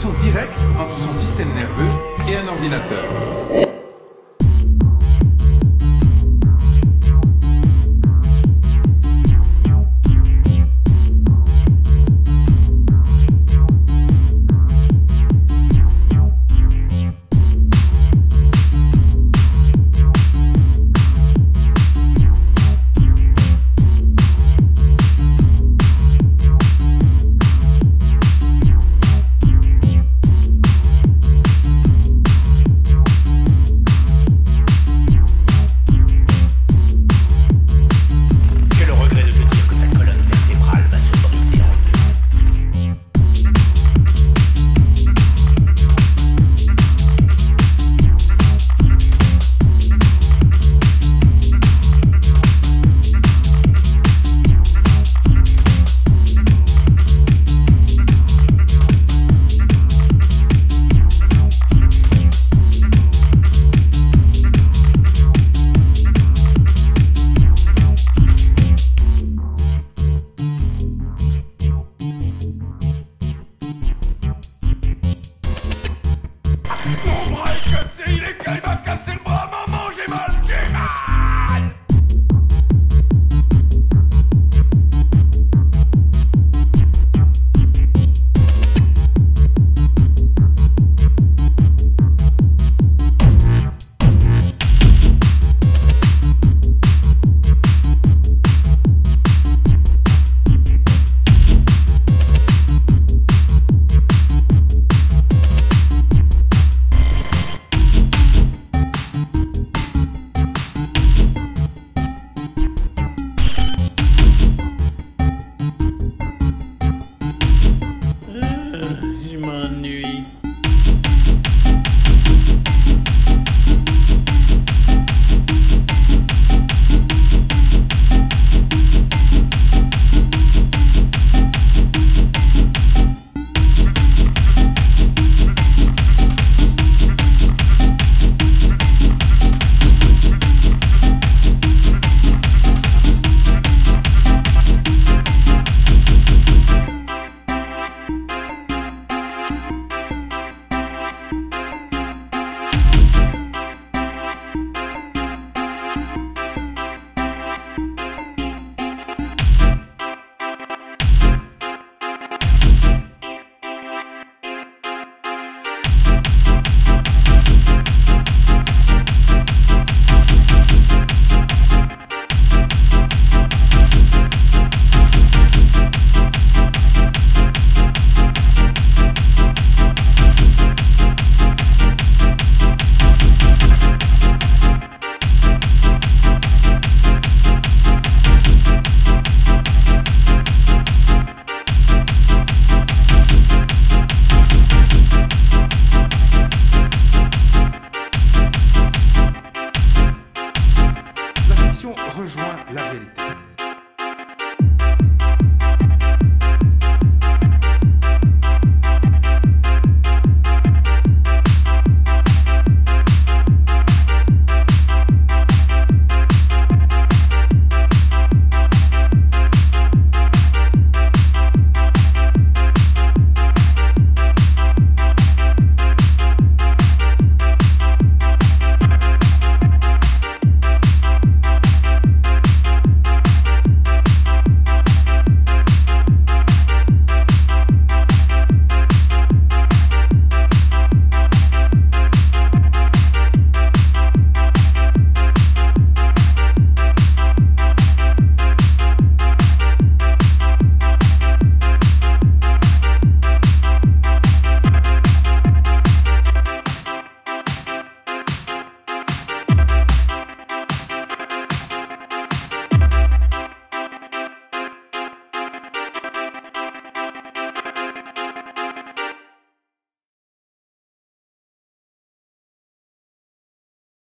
connexion directe entre son système nerveux et un ordinateur.